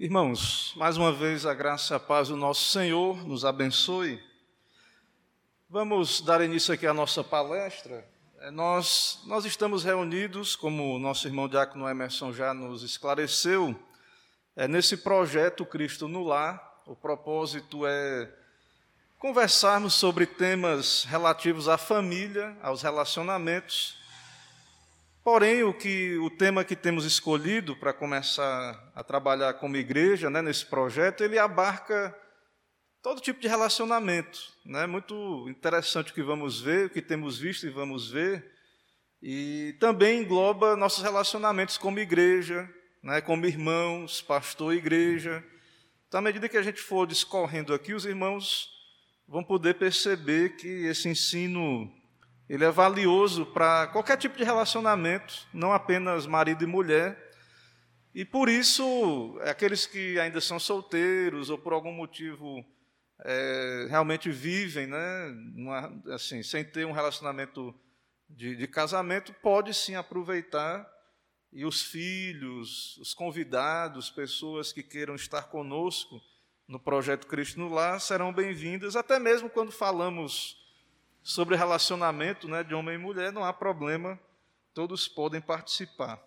Irmãos, mais uma vez a graça e a paz do nosso Senhor nos abençoe. Vamos dar início aqui à nossa palestra. É, nós, nós estamos reunidos, como o nosso irmão Diácono Emerson já nos esclareceu, é, nesse projeto Cristo no Lar. O propósito é conversarmos sobre temas relativos à família, aos relacionamentos Porém, o, que, o tema que temos escolhido para começar a trabalhar como igreja né, nesse projeto, ele abarca todo tipo de relacionamento. Né? Muito interessante o que vamos ver, o que temos visto e vamos ver. E também engloba nossos relacionamentos como igreja, né, como irmãos, pastor e igreja. Então, à medida que a gente for discorrendo aqui, os irmãos vão poder perceber que esse ensino ele é valioso para qualquer tipo de relacionamento, não apenas marido e mulher. E por isso, aqueles que ainda são solteiros ou por algum motivo é, realmente vivem, né, assim, sem ter um relacionamento de, de casamento, pode sim aproveitar e os filhos, os convidados, pessoas que queiram estar conosco no projeto Cristo no Lar serão bem-vindas, até mesmo quando falamos sobre relacionamento né, de homem e mulher, não há problema, todos podem participar.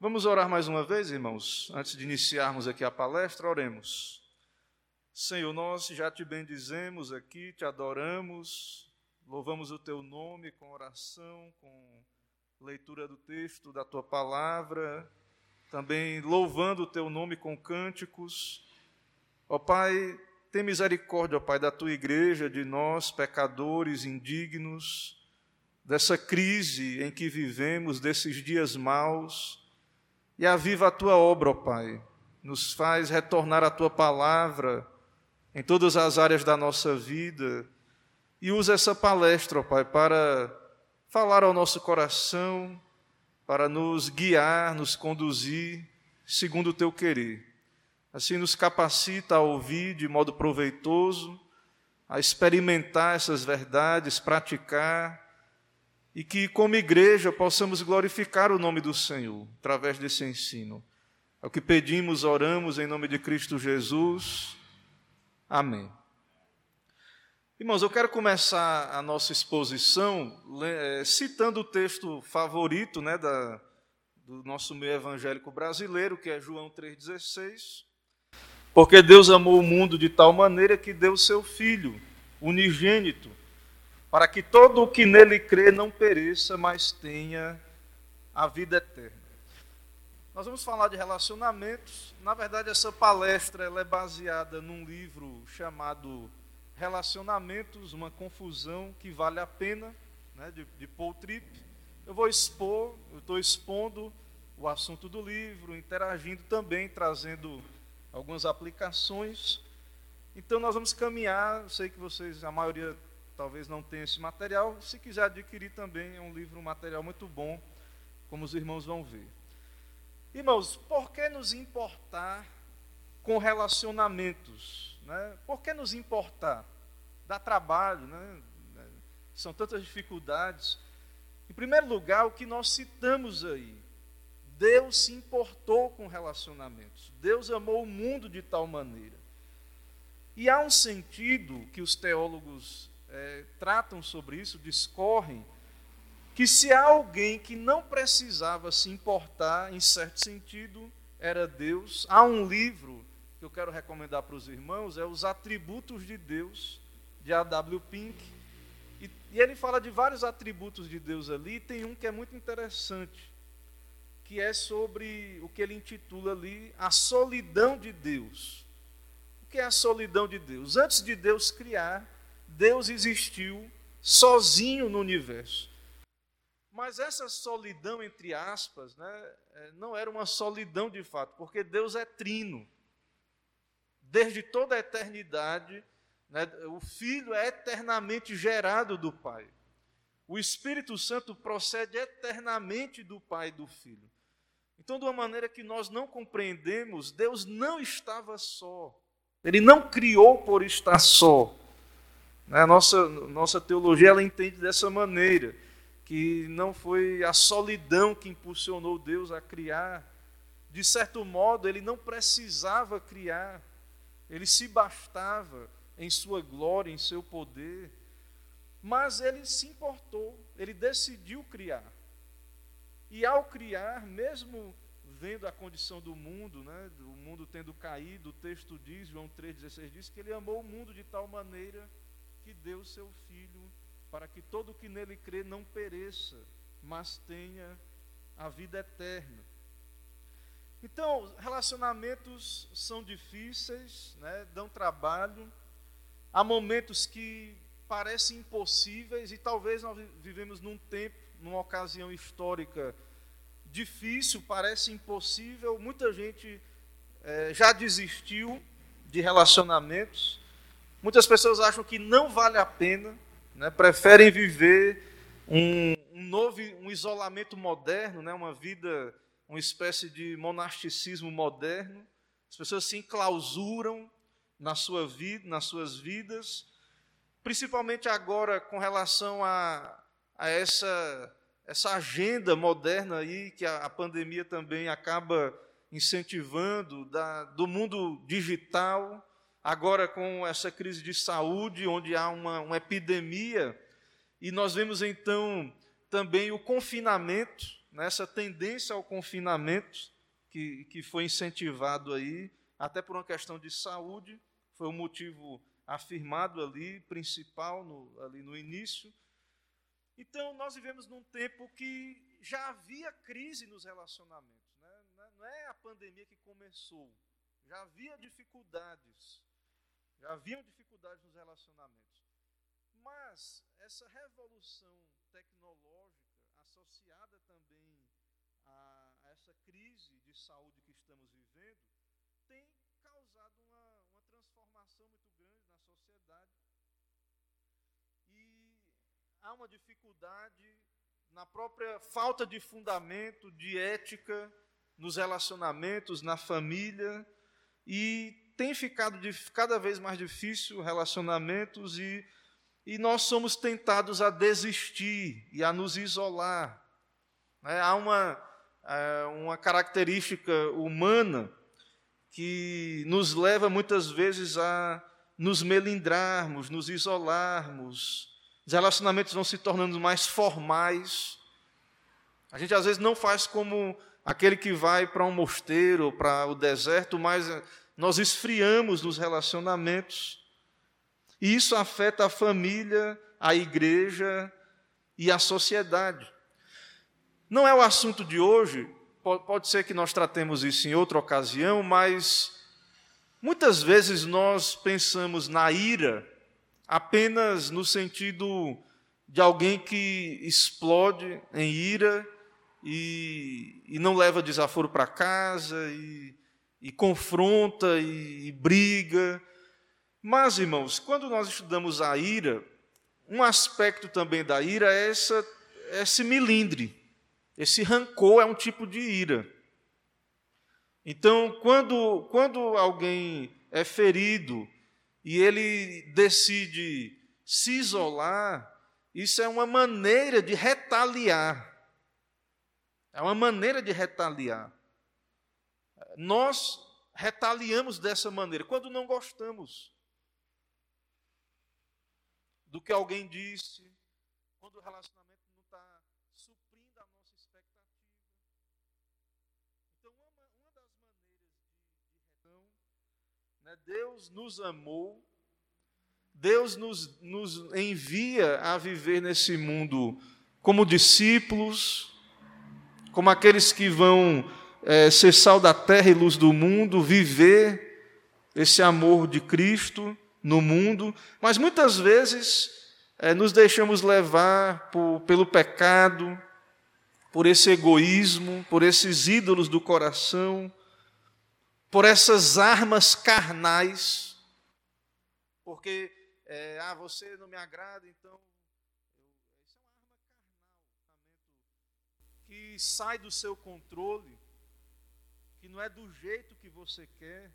Vamos orar mais uma vez, irmãos, antes de iniciarmos aqui a palestra, oremos. Senhor, nós já te bendizemos aqui, te adoramos, louvamos o teu nome com oração, com leitura do texto da tua palavra, também louvando o teu nome com cânticos. Ó Pai, tem misericórdia, ó Pai, da tua igreja, de nós, pecadores indignos, dessa crise em que vivemos, desses dias maus, e aviva a tua obra, ó Pai. Nos faz retornar a tua palavra em todas as áreas da nossa vida e usa essa palestra, ó Pai, para falar ao nosso coração, para nos guiar, nos conduzir segundo o teu querer. Assim, nos capacita a ouvir de modo proveitoso, a experimentar essas verdades, praticar, e que, como igreja, possamos glorificar o nome do Senhor através desse ensino. É o que pedimos, oramos em nome de Cristo Jesus. Amém. Irmãos, eu quero começar a nossa exposição eh, citando o texto favorito né, da, do nosso meio evangélico brasileiro, que é João 3,16 porque Deus amou o mundo de tal maneira que deu seu Filho, unigênito, para que todo o que nele crê não pereça, mas tenha a vida eterna. Nós vamos falar de relacionamentos. Na verdade, essa palestra é baseada num livro chamado Relacionamentos, uma confusão que vale a pena, né, de, de Paul Tripp. Eu vou expor, eu estou expondo o assunto do livro, interagindo também, trazendo algumas aplicações. Então nós vamos caminhar, eu sei que vocês, a maioria talvez não tenha esse material, se quiser adquirir também, é um livro, um material muito bom, como os irmãos vão ver. Irmãos, por que nos importar com relacionamentos? Né? Por que nos importar? Dá trabalho, né? são tantas dificuldades. Em primeiro lugar, o que nós citamos aí, Deus se importou com relacionamentos. Deus amou o mundo de tal maneira. E há um sentido que os teólogos é, tratam sobre isso, discorrem, que se há alguém que não precisava se importar, em certo sentido, era Deus. Há um livro que eu quero recomendar para os irmãos, é Os Atributos de Deus, de A.W. Pink. E, e ele fala de vários atributos de Deus ali, e tem um que é muito interessante que é sobre o que ele intitula ali a solidão de Deus. O que é a solidão de Deus? Antes de Deus criar, Deus existiu sozinho no universo. Mas essa solidão, entre aspas, né, é, não era uma solidão de fato, porque Deus é trino. Desde toda a eternidade, né, o Filho é eternamente gerado do Pai. O Espírito Santo procede eternamente do Pai e do Filho. Então, de uma maneira que nós não compreendemos, Deus não estava só. Ele não criou por estar só. A nossa, nossa teologia ela entende dessa maneira, que não foi a solidão que impulsionou Deus a criar, de certo modo, ele não precisava criar, ele se bastava em sua glória, em seu poder, mas ele se importou, ele decidiu criar. E ao criar, mesmo vendo a condição do mundo, né, o mundo tendo caído, o texto diz, João 3,16 diz que ele amou o mundo de tal maneira que deu seu Filho para que todo o que nele crê não pereça, mas tenha a vida eterna. Então, relacionamentos são difíceis, né, dão trabalho, há momentos que parecem impossíveis e talvez nós vivemos num tempo, numa ocasião histórica difícil, parece impossível. Muita gente é, já desistiu de relacionamentos. Muitas pessoas acham que não vale a pena, né, preferem viver um, um novo um isolamento moderno, né, uma vida, uma espécie de monasticismo moderno. As pessoas se enclausuram na sua vida, nas suas vidas, principalmente agora com relação a, a essa essa agenda moderna aí que a, a pandemia também acaba incentivando da, do mundo digital, agora com essa crise de saúde, onde há uma, uma epidemia, e nós vemos então também o confinamento, né, essa tendência ao confinamento que, que foi incentivado aí, até por uma questão de saúde, foi o um motivo afirmado ali, principal, no, ali no início, então, nós vivemos num tempo que já havia crise nos relacionamentos. Né? Não é a pandemia que começou. Já havia dificuldades. Já haviam dificuldades nos relacionamentos. Mas essa revolução tecnológica, associada também a, essa crise de saúde que estamos vivendo, tem causado uma, uma transformação muito grande na sociedade há uma dificuldade na própria falta de fundamento, de ética nos relacionamentos, na família, e tem ficado de, cada vez mais difícil relacionamentos e, e nós somos tentados a desistir e a nos isolar. É, há uma, é, uma característica humana que nos leva muitas vezes a nos melindrarmos, nos isolarmos, os relacionamentos vão se tornando mais formais. A gente às vezes não faz como aquele que vai para um mosteiro, para o deserto, mas eh, nós esfriamos nos relacionamentos. E isso afeta a família, a igreja e a sociedade. Não é o assunto de hoje, pode ser que nós tratemos isso em outra ocasião, mas muitas vezes nós pensamos na ira apenas no sentido de alguém que explode em ira e, e não leva desaforo para casa e, e confronta e, e briga. Mas, irmãos, quando nós estudamos a ira, um aspecto também da ira é essa, esse milindre. Esse rancor é um tipo de ira. Então, quando, quando alguém é ferido e ele decide se isolar, isso é uma maneira de retaliar. É uma maneira de retaliar. Nós retaliamos dessa maneira quando não gostamos do que alguém disse, quando não está suprindo a nossa expectativa. Então, uma, uma das maneiras de, de né? Deus nos amou, Deus nos, nos envia a viver nesse mundo como discípulos, como aqueles que vão é, ser sal da terra e luz do mundo, viver esse amor de Cristo no mundo, mas muitas vezes é, nos deixamos levar por, pelo pecado, por esse egoísmo, por esses ídolos do coração, por essas armas carnais, porque é, ah, você não me agrada, então isso é uma arma carnal, que sai do seu controle, que não é do jeito que você quer.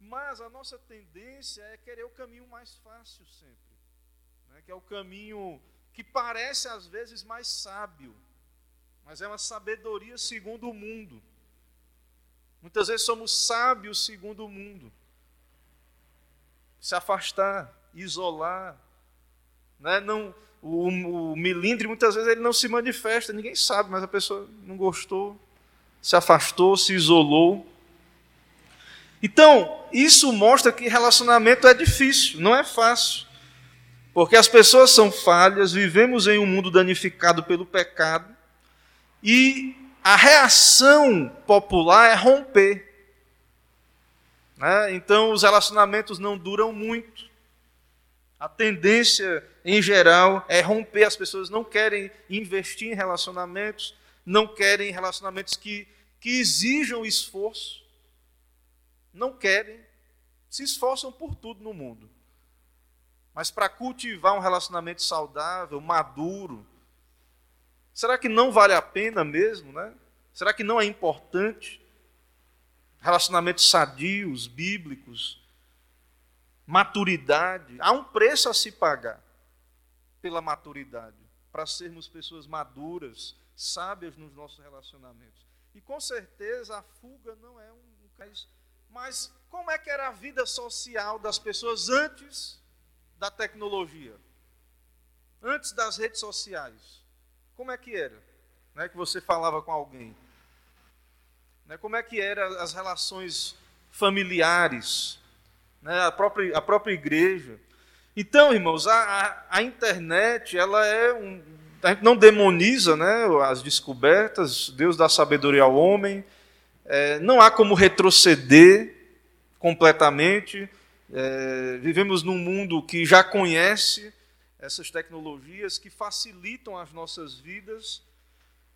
Mas a nossa tendência é querer o caminho mais fácil sempre, né? que é o caminho que parece às vezes mais sábio, mas é uma sabedoria segundo o mundo. Muitas vezes somos sábios segundo o mundo. Se afastar, isolar. Né? Não, o, o milindre, muitas vezes, ele não se manifesta, ninguém sabe, mas a pessoa não gostou, se afastou, se isolou. Então, isso mostra que relacionamento é difícil, não é fácil. Porque as pessoas são falhas, vivemos em um mundo danificado pelo pecado, e a reação popular é romper. Né? Então, os relacionamentos não duram muito. A tendência, em geral, é romper. As pessoas não querem investir em relacionamentos, não querem relacionamentos que, que exijam esforço. Não querem, se esforçam por tudo no mundo. Mas para cultivar um relacionamento saudável, maduro, será que não vale a pena mesmo, né? Será que não é importante? Relacionamentos sadios, bíblicos, maturidade. Há um preço a se pagar pela maturidade, para sermos pessoas maduras, sábias nos nossos relacionamentos. E com certeza a fuga não é um caso. Mas como é que era a vida social das pessoas antes da tecnologia? Antes das redes sociais? Como é que era? Não é que você falava com alguém? Né? Como é que eram as relações familiares? né, a, própria, a própria igreja. Então, irmãos, a, a, a internet, ela é um. A gente não demoniza né, as descobertas, Deus dá sabedoria ao homem, é, não há como retroceder completamente. É, vivemos num mundo que já conhece essas tecnologias que facilitam as nossas vidas,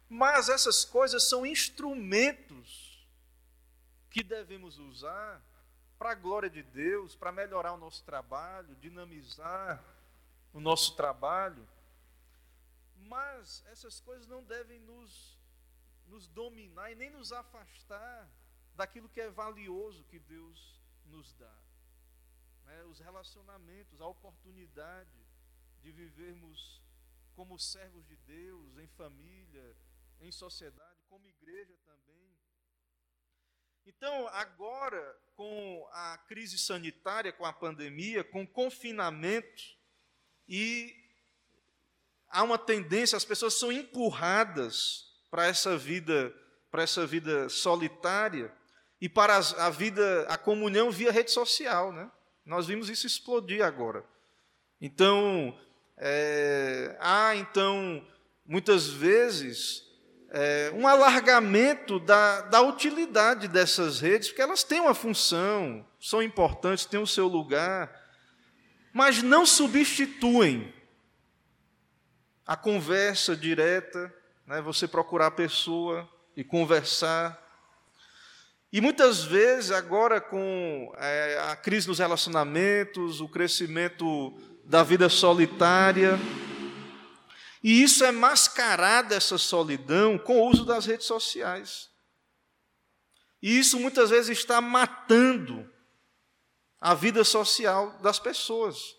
mas essas coisas são instrumentos que devemos usar para a glória de Deus, para melhorar o nosso trabalho, dinamizar o nosso trabalho. Mas essas coisas não devem nos, nos dominar e nem nos afastar daquilo que é valioso que Deus nos dá. Né? Os relacionamentos, a oportunidade de vivermos como servos de Deus, em família, em sociedade, como igreja também. Então, agora, com a crise sanitária, com a pandemia, com confinamento, e há uma tendência, as pessoas são empurradas para essa vida, para essa vida solitária e para a vida, a comunhão via rede social, né? Nós vimos isso explodir agora. Então, é, há então muitas vezes é, um alargamento da, da utilidade dessas redes, porque elas têm uma função, são importantes, têm o seu lugar, mas não substituem a conversa direta, né, você procurar a pessoa e conversar. E muitas vezes, agora com é, a crise nos relacionamentos, o crescimento da vida solitária, e isso é mascarado, essa solidão, com o uso das redes sociais. E isso muitas vezes está matando a vida social das pessoas.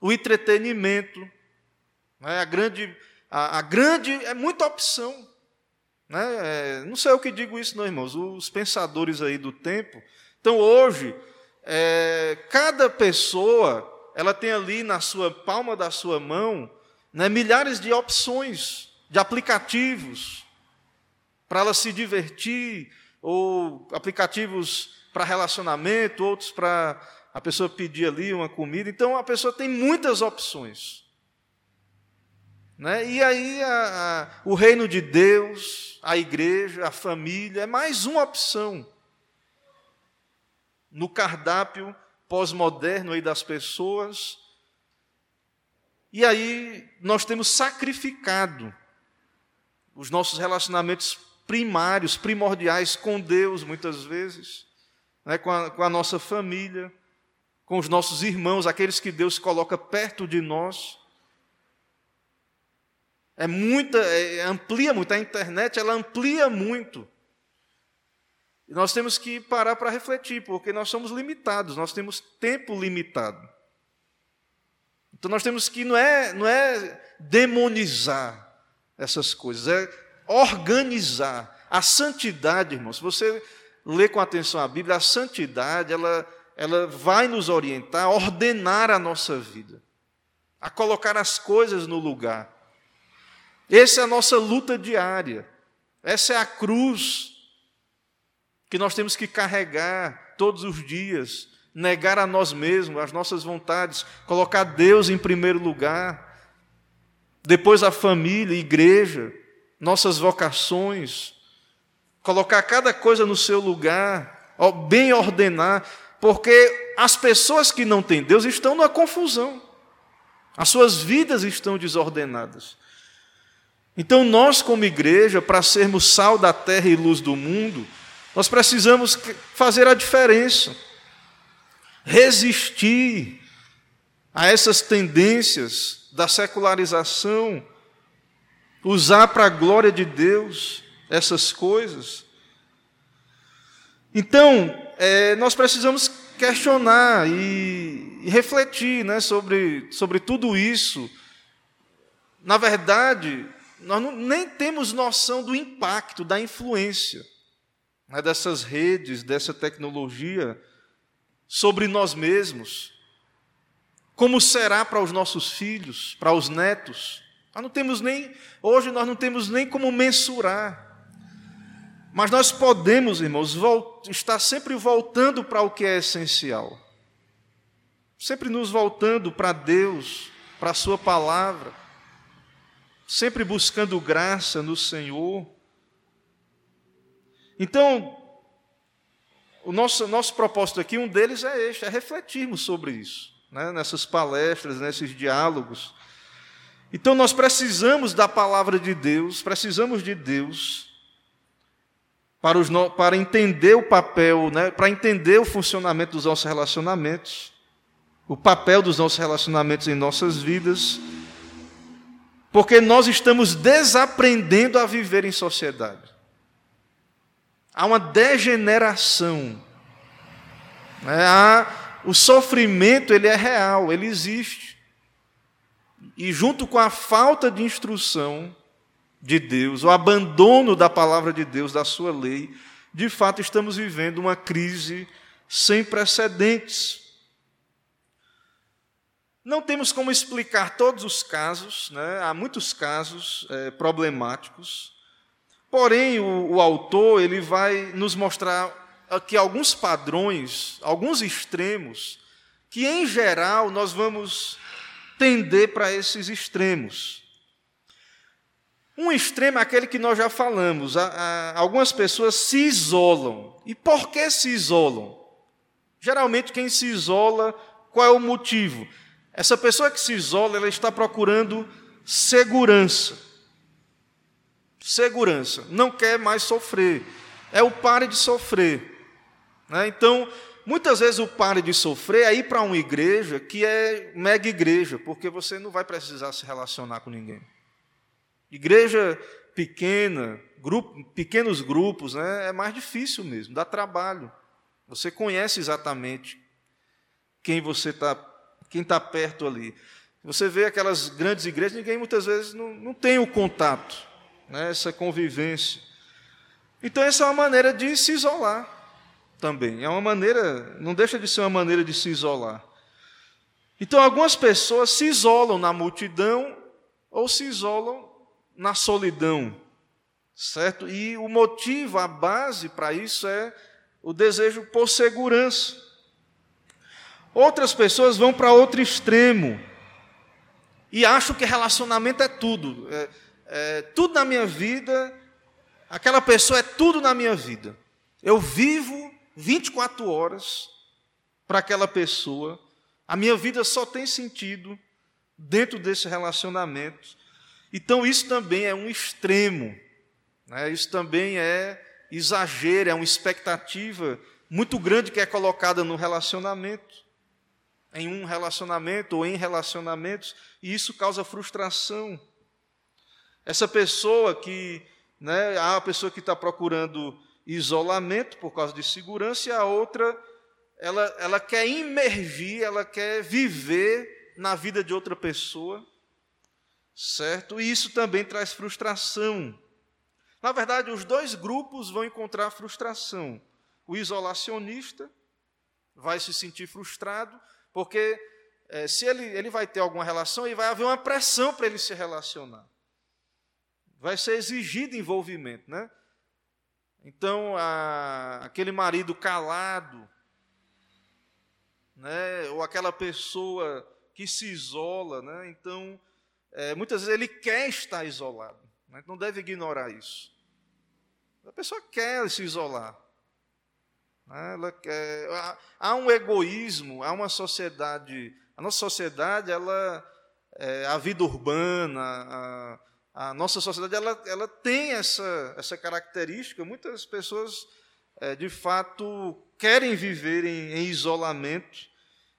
O entretenimento, né? a, grande, a, a, grande. É muita opção. Né? É, não sei o que digo isso, não, irmãos. Os pensadores aí do tempo. Então, hoje, é, cada pessoa ela tem ali na sua palma da sua mão né, milhares de opções, de aplicativos para ela se divertir, ou aplicativos para relacionamento, outros para a pessoa pedir ali uma comida. Então a pessoa tem muitas opções. Né? E aí a, a, o reino de Deus, a igreja, a família, é mais uma opção no cardápio pós-moderno aí das pessoas e aí nós temos sacrificado os nossos relacionamentos primários, primordiais com Deus, muitas vezes, né, com, a, com a nossa família, com os nossos irmãos, aqueles que Deus coloca perto de nós. É muita, é, amplia muito, a internet ela amplia muito. E nós temos que parar para refletir, porque nós somos limitados, nós temos tempo limitado. Então nós temos que não é, não é demonizar essas coisas, é organizar. A santidade, irmãos, você lê com atenção a Bíblia, a santidade, ela, ela vai nos orientar a ordenar a nossa vida, a colocar as coisas no lugar. Essa é a nossa luta diária. Essa é a cruz que nós temos que carregar todos os dias, negar a nós mesmos, as nossas vontades, colocar Deus em primeiro lugar, depois a família, a igreja, nossas vocações, colocar cada coisa no seu lugar, bem ordenar, porque as pessoas que não têm Deus estão numa confusão, as suas vidas estão desordenadas. Então, nós, como igreja, para sermos sal da terra e luz do mundo, nós precisamos fazer a diferença, resistir a essas tendências da secularização, usar para a glória de Deus essas coisas. Então, é, nós precisamos questionar e, e refletir né, sobre, sobre tudo isso. Na verdade, nós não, nem temos noção do impacto, da influência né, dessas redes, dessa tecnologia sobre nós mesmos. Como será para os nossos filhos, para os netos? Nós não temos nem, hoje nós não temos nem como mensurar. Mas nós podemos, irmãos, estar sempre voltando para o que é essencial. Sempre nos voltando para Deus, para a Sua palavra sempre buscando graça no Senhor. Então, o nosso, nosso propósito aqui, um deles é este, é refletirmos sobre isso, né? nessas palestras, nesses diálogos. Então, nós precisamos da palavra de Deus, precisamos de Deus para, os, para entender o papel, né? para entender o funcionamento dos nossos relacionamentos, o papel dos nossos relacionamentos em nossas vidas porque nós estamos desaprendendo a viver em sociedade. Há uma degeneração. Né? Há, o sofrimento ele é real, ele existe. E junto com a falta de instrução de Deus, o abandono da palavra de Deus, da sua lei, de fato estamos vivendo uma crise sem precedentes. Não temos como explicar todos os casos, né? há muitos casos é, problemáticos, porém o, o autor ele vai nos mostrar aqui alguns padrões, alguns extremos, que em geral nós vamos tender para esses extremos. Um extremo é aquele que nós já falamos. algumas pessoas se isolam. E por que se isolam? Geralmente, quem se isola, qual é o motivo? Essa pessoa que se isola, ela está procurando segurança. Segurança. Não quer mais sofrer. É o pare de sofrer. Né? Então, muitas vezes o pare de sofrer é ir para uma igreja que é mega igreja, porque você não vai precisar se relacionar com ninguém. Igreja pequena, grupo, pequenos grupos, né, é mais difícil mesmo, dá trabalho. Você conhece exatamente quem você está quem está perto ali. Você vê aquelas grandes igrejas, ninguém muitas vezes não, não tem o contato, né, essa convivência. Então, essa é uma maneira de se isolar também. É uma maneira, não deixa de ser uma maneira de se isolar. Então, algumas pessoas se isolam na multidão ou se isolam na solidão, certo? E o motivo, a base para isso é o desejo por segurança. Outras pessoas vão para outro extremo e acham que relacionamento é tudo. É, é, tudo na minha vida, aquela pessoa é tudo na minha vida. Eu vivo 24 horas para aquela pessoa. A minha vida só tem sentido dentro desse relacionamento. Então, isso também é um extremo. Né? Isso também é exagero, é uma expectativa muito grande que é colocada no relacionamento em um relacionamento ou em relacionamentos, e isso causa frustração. Essa pessoa que, né, há a pessoa que está procurando isolamento por causa de segurança, e a outra, ela, ela quer imergir, ela quer viver na vida de outra pessoa, certo? E isso também traz frustração. Na verdade, os dois grupos vão encontrar frustração. O isolacionista vai se sentir frustrado, porque é, se ele, ele vai ter alguma relação, e vai haver uma pressão para ele se relacionar. Vai ser exigido envolvimento, né? Então, a, aquele marido calado, né, ou aquela pessoa que se isola, né, então, é, muitas vezes ele quer estar isolado, né, não deve ignorar isso. A pessoa quer se isolar. Né, ela quer, há, um egoísmo, há uma sociedade, a nossa sociedade, ela, é, a vida urbana, a, a nossa sociedade ela, ela tem essa, essa característica. Muitas pessoas, é, de fato, querem viver em, em, isolamento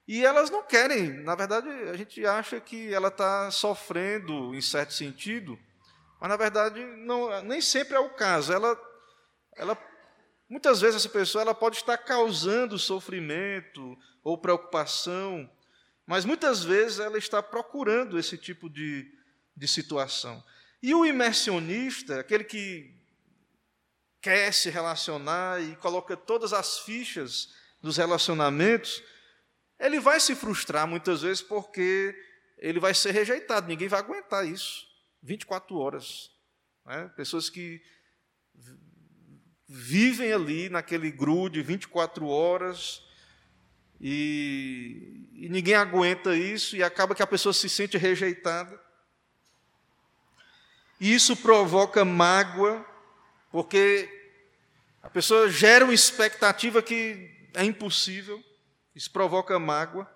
e elas não querem. Na verdade, a gente acha que ela está sofrendo, em certo sentido, mas na verdade não, nem sempre é o caso. Ela, ela, muitas vezes essa pessoa ela pode estar causando sofrimento ou preocupação, mas muitas vezes ela está procurando esse tipo de, de situação. E o imersionista, aquele que quer se relacionar e coloca todas as fichas dos relacionamentos, ele vai se frustrar muitas vezes porque ele vai ser rejeitado, ninguém vai aguentar isso. 24 horas. Né? Pessoas que vivem ali naquele grude 24 horas e, e ninguém aguenta isso e acaba que a pessoa se sente rejeitada. E isso provoca mágoa, porque a pessoa gera uma expectativa que é impossível, isso provoca mágoa.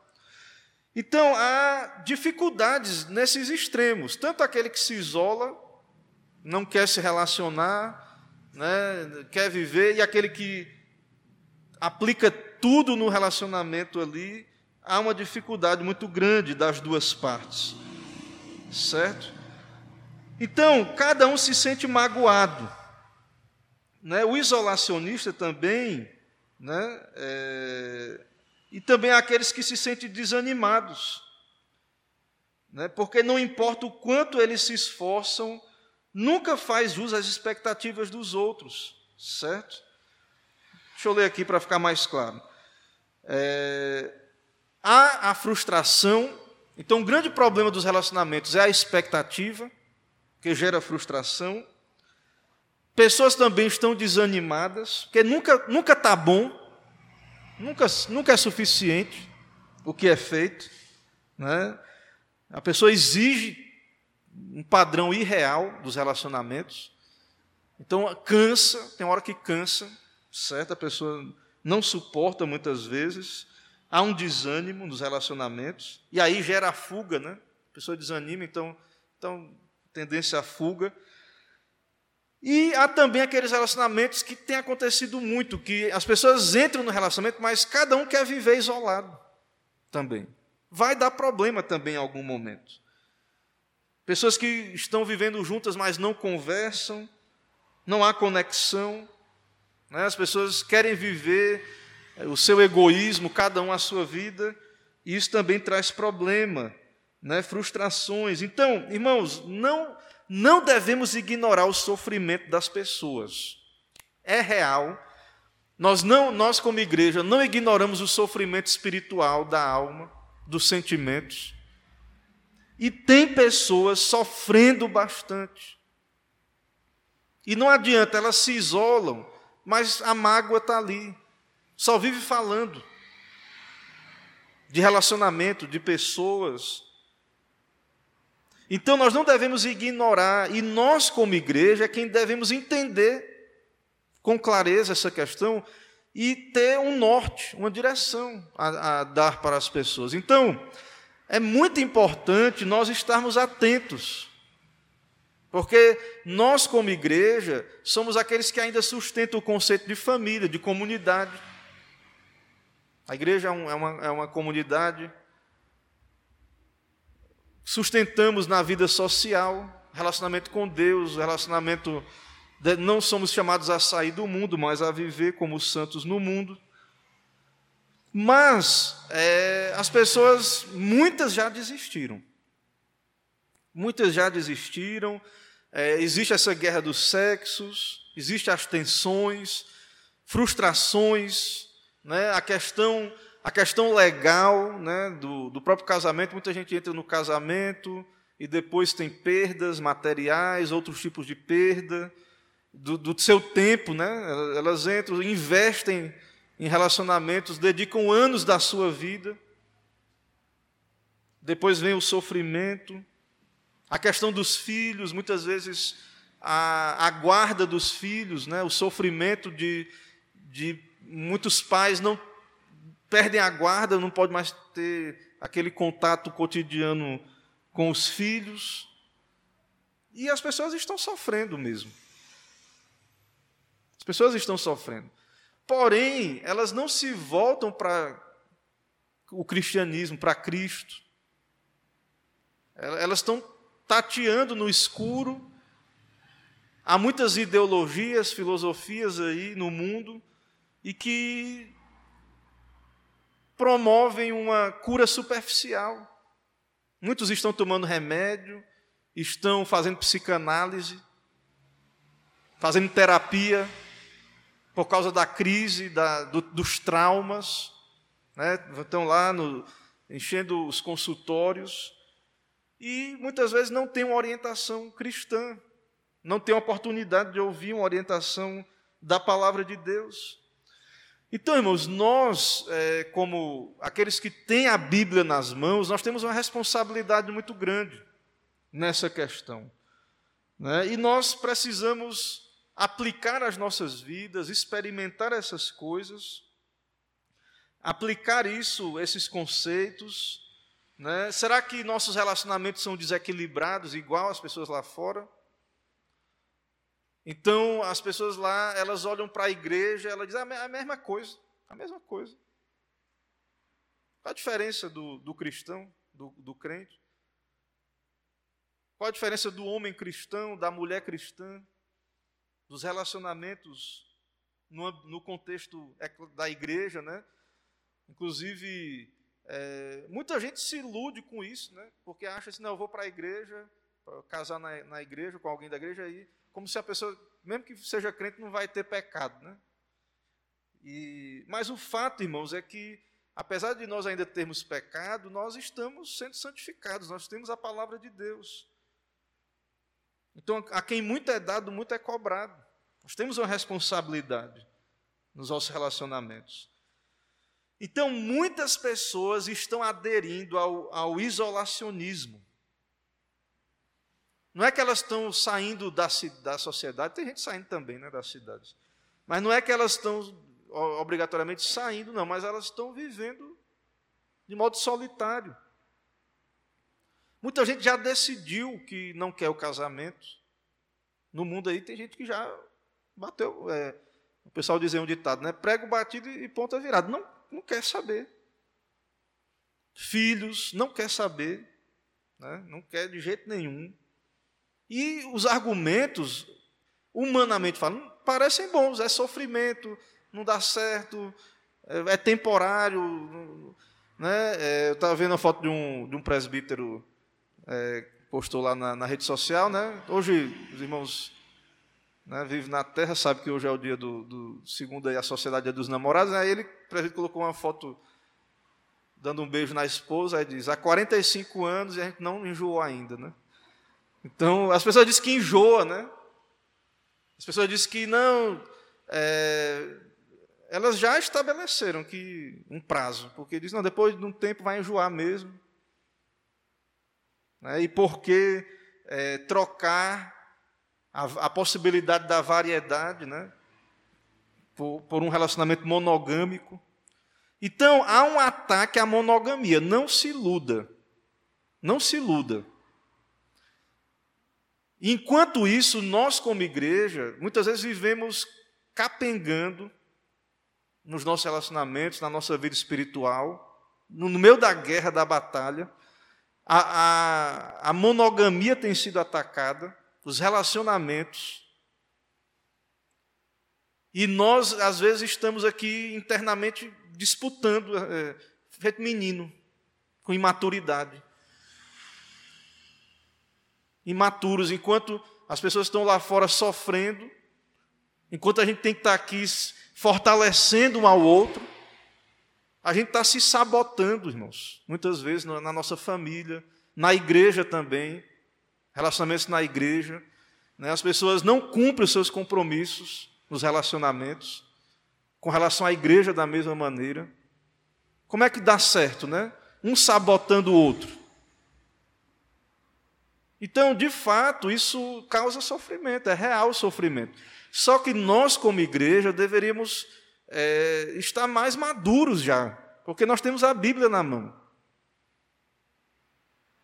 Então, há dificuldades nesses extremos, tanto aquele que se isola, não quer se relacionar, né, quer viver, e aquele que aplica tudo no relacionamento ali, há uma dificuldade muito grande das duas partes, certo? Então, cada um se sente magoado. Né? O isolacionista também, né? É, e também aqueles que se sentem desanimados. Né? Porque não importa o quanto eles se esforçam, nunca faz jus às expectativas dos outros, certo? Deixa eu ler aqui para ficar mais claro. É, há a frustração, então o grande problema dos relacionamentos é a expectativa que gera frustração. Pessoas também estão desanimadas, porque nunca nunca está bom, nunca, nunca é suficiente o que é feito. Né? A pessoa exige um padrão irreal dos relacionamentos. Então cansa, tem hora que cansa, certo? A pessoa não suporta muitas vezes. Há um desânimo nos relacionamentos e aí gera a fuga, né? A pessoa desanima, então, então tendência à fuga. E há também aqueles relacionamentos que tem acontecido muito, que as pessoas entram no relacionamento, mas cada um quer viver isolado também. Vai dar problema também em algum momento. Pessoas que estão vivendo juntas, mas não conversam, não há conexão. Né? As pessoas querem viver o seu egoísmo, cada um a sua vida, e isso também traz problema né, frustrações. Então, irmãos, não, não devemos ignorar o sofrimento das pessoas. É real. Nós, não, nós, como igreja, não ignoramos o sofrimento espiritual da alma, dos sentimentos. E tem pessoas sofrendo bastante. E não adianta, elas se isolam, mas a mágoa está ali. Só vive falando de relacionamento, de pessoas, então nós não devemos ignorar, e nós, como igreja, é quem devemos entender com clareza essa questão e ter um norte, uma direção a, a dar para as pessoas. Então, é muito importante nós estarmos atentos, porque nós, como igreja, somos aqueles que ainda sustentam o conceito de família, de comunidade. A igreja é, é uma, é uma comunidade sustentamos na vida social, relacionamento com Deus, relacionamento. De, não somos chamados a sair do mundo, mas a viver como santos no mundo. Mas é, as pessoas, muitas já desistiram. Muitas já desistiram. É, existe essa guerra dos sexos, existe as tensões frustrações, né? a questão a questão legal né, do, do próprio casamento, muita gente entra no casamento e depois tem perdas materiais, outros tipos de perda, do, do seu tempo, né? elas entram, investem em relacionamentos, dedicam anos da sua vida, depois vem o sofrimento, a questão dos filhos, muitas vezes a, a guarda dos filhos, né? o sofrimento de, de muitos pais não perdem a guarda, não pode mais ter aquele contato cotidiano com os filhos. E as pessoas estão sofrendo mesmo. As pessoas estão sofrendo. Porém, elas não se voltam para o cristianismo, para Cristo. Elas estão tateando no escuro. Há muitas ideologias, filosofias aí no mundo e que promovem uma cura superficial. Muitos estão tomando remédio, estão fazendo psicanálise, fazendo terapia por causa da crise, da, do, dos traumas, né? estão lá no, enchendo os consultórios e muitas vezes não têm uma orientação cristã, não têm a oportunidade de ouvir uma orientação da palavra de Deus. Então, irmãos, nós, é, como aqueles que têm a Bíblia nas mãos, nós temos uma responsabilidade muito grande nessa questão. Né? E nós precisamos aplicar as nossas vidas, experimentar essas coisas, aplicar isso, esses conceitos. Né? Será que nossos relacionamentos são desequilibrados, igual as pessoas lá fora? Então, as pessoas lá, elas olham para a igreja, elas dizem ah, a mesma coisa, a mesma coisa. Qual a diferença do, do cristão, do, do crente? Qual a diferença do homem cristão, da mulher cristã, dos relacionamentos no, no contexto da igreja, né? Inclusive, é, muita gente se ilude com isso, né? Porque acha assim, não, eu vou para a igreja, casar na, na igreja com alguém da igreja aí como se a pessoa, mesmo que seja crente, não vai ter pecado, né? E, mas o fato, irmãos, é que, apesar de nós ainda termos pecado, nós estamos sendo santificados, nós temos a palavra de Deus. Então, a quem muito é dado, muito é cobrado. Nós temos uma responsabilidade nos nossos relacionamentos. Então, muitas pessoas estão aderindo ao, ao isolacionismo. Não é que elas estão saindo da, da sociedade, tem gente saindo também né, das cidades. Mas não é que elas estão obrigatoriamente saindo, não, mas elas estão vivendo de modo solitário. Muita gente já decidiu que não quer o casamento. No mundo aí tem gente que já bateu. É, o pessoal dizia um ditado, né? Prego batido e ponta virada. Não, não quer saber. Filhos, não quer saber. Né? Não quer de jeito nenhum. E os argumentos, humanamente falando, parecem bons. É sofrimento, não dá certo, é, é temporário. Né? É, eu estava vendo a foto de um, de um presbítero é, postou lá na, na, rede social. Né? Hoje, os irmãos né, vivem na terra, sabem que hoje é o dia do, do segundo a Sociedade é dos Namorados. Aí ele, o presbítero colocou uma foto dando um beijo na esposa, aí diz, há 45 anos e a gente não enjoou ainda, né? Então, as pessoas dizem que enjoa, né? As pessoas dizem que não. É, elas já estabeleceram que um prazo, porque dizem, não, depois de um tempo vai enjoar mesmo. Né? E por que é, trocar a, a, possibilidade da variedade né? por, por um relacionamento monogâmico? Então, há um ataque à monogamia. Não se iluda. Não se iluda. Enquanto isso, nós, como igreja, muitas vezes vivemos capengando nos nossos relacionamentos, na nossa vida espiritual, no meio da guerra, da batalha. A, a, a monogamia tem sido atacada, os relacionamentos. E nós, às vezes, estamos aqui internamente disputando, é, feito menino, com imaturidade imaturos, enquanto as pessoas estão lá fora sofrendo, enquanto a gente tem que estar aqui fortalecendo um ao outro, a gente está se sabotando, irmãos, muitas vezes na nossa família, na igreja também, relacionamentos na igreja. Né? As pessoas não cumprem os seus compromissos nos relacionamentos, com relação à igreja da mesma maneira. Como é que dá certo, né? Um sabotando o outro. Então, de fato, isso causa sofrimento, é real sofrimento. Só que nós, como igreja, deveríamos é, estar mais maduros já, porque nós temos a Bíblia na mão.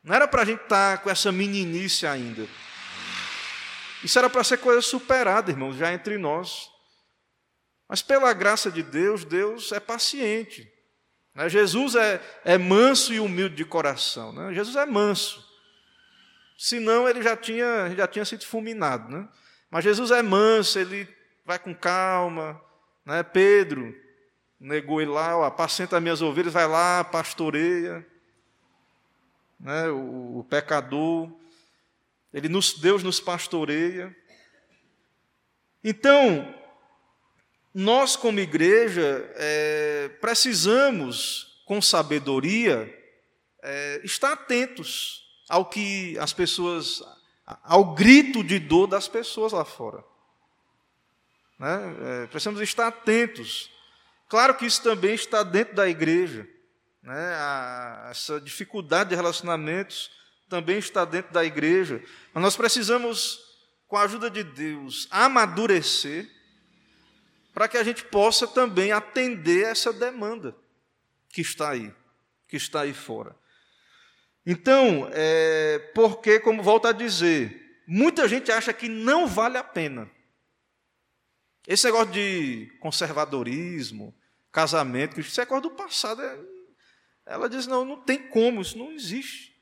Não era para a gente estar com essa meninice ainda. Isso era para ser coisa superada, irmãos, já entre nós. Mas pela graça de Deus, Deus é paciente. Né? Jesus é, é manso e humilde de coração. Né? Jesus é manso. Senão ele já tinha, já tinha sido fulminado. Né? Mas Jesus é manso, ele vai com calma. Né? Pedro negou ele lá, ó, apacenta minhas ovelhas, vai lá, pastoreia né, o, o pecador, ele nos, Deus nos pastoreia. Então, nós, como igreja, é, precisamos, com sabedoria, é, estar atentos ao que as pessoas, ao grito de dor das pessoas lá fora. Né? É, precisamos estar atentos. Claro que isso também está dentro da igreja né, a, essa dificuldade de relacionamentos também está dentro da igreja. Mas nós precisamos, com a ajuda de Deus, amadurecer para que a gente possa também atender essa demanda que está aí, que está aí fora. Então, é, porque, como volto a dizer, muita gente acha que não vale a pena. Esse negócio de conservadorismo, casamento, isso é coisa do passado, é, ela diz: não, não tem como, isso não existe.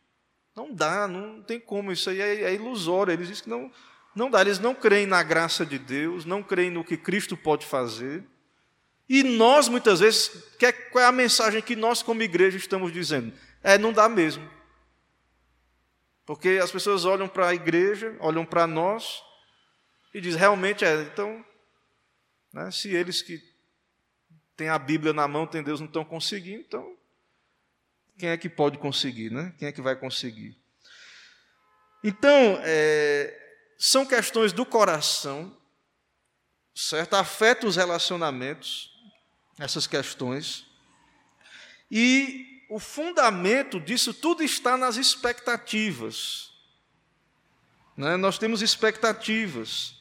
Não dá, não tem como, isso aí é, é ilusório. Eles dizem que não, não dá, eles não creem na graça de Deus, não creem no que Cristo pode fazer. E nós, muitas vezes, é, qual é a mensagem que nós, como igreja, estamos dizendo? É, não dá mesmo. Porque as pessoas olham para a igreja, olham para nós e dizem, realmente é, então, né, se eles que têm a Bíblia na mão, têm Deus, não estão conseguindo, então quem é que pode conseguir, né? Quem é que vai conseguir? Então, é, são questões do coração, certo? Afeta os relacionamentos, essas questões. E o fundamento disso tudo está nas expectativas. Né? Nós temos expectativas.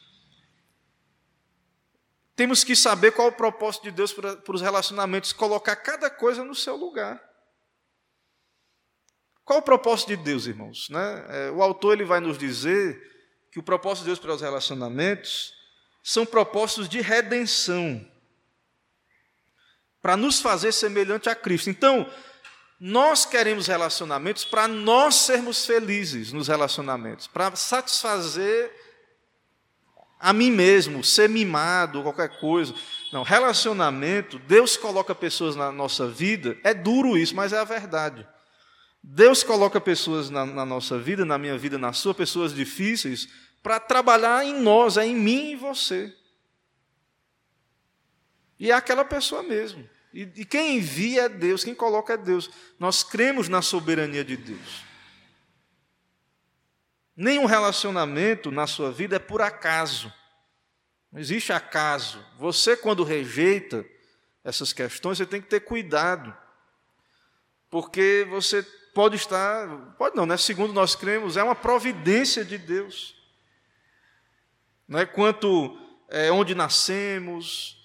Temos que saber qual é o propósito de Deus para, para os relacionamentos, colocar cada coisa no seu lugar. Qual o propósito de Deus, irmãos? Né? É, o autor ele vai nos dizer que o propósito de Deus para os relacionamentos são propósitos de redenção, para nos fazer semelhante a Cristo. Então, nós queremos relacionamentos para nós sermos felizes nos relacionamentos, para satisfazer a mim mesmo, ser mimado, qualquer coisa. Não, relacionamento, Deus coloca pessoas na nossa vida, é duro isso, mas é a verdade. Deus coloca pessoas na, na, nossa vida, na minha vida, na sua, pessoas difíceis, para trabalhar em nós, é em mim e em você. E é aquela pessoa mesmo. E, e quem envia é Deus, quem coloca é Deus. Nós cremos na soberania de Deus. Nenhum relacionamento na sua vida é por acaso. Não existe acaso. Você, quando rejeita essas questões, você tem que ter cuidado. Porque você pode estar, pode não, né? Segundo nós cremos, é uma providência de Deus. Não é quanto é, onde nascemos,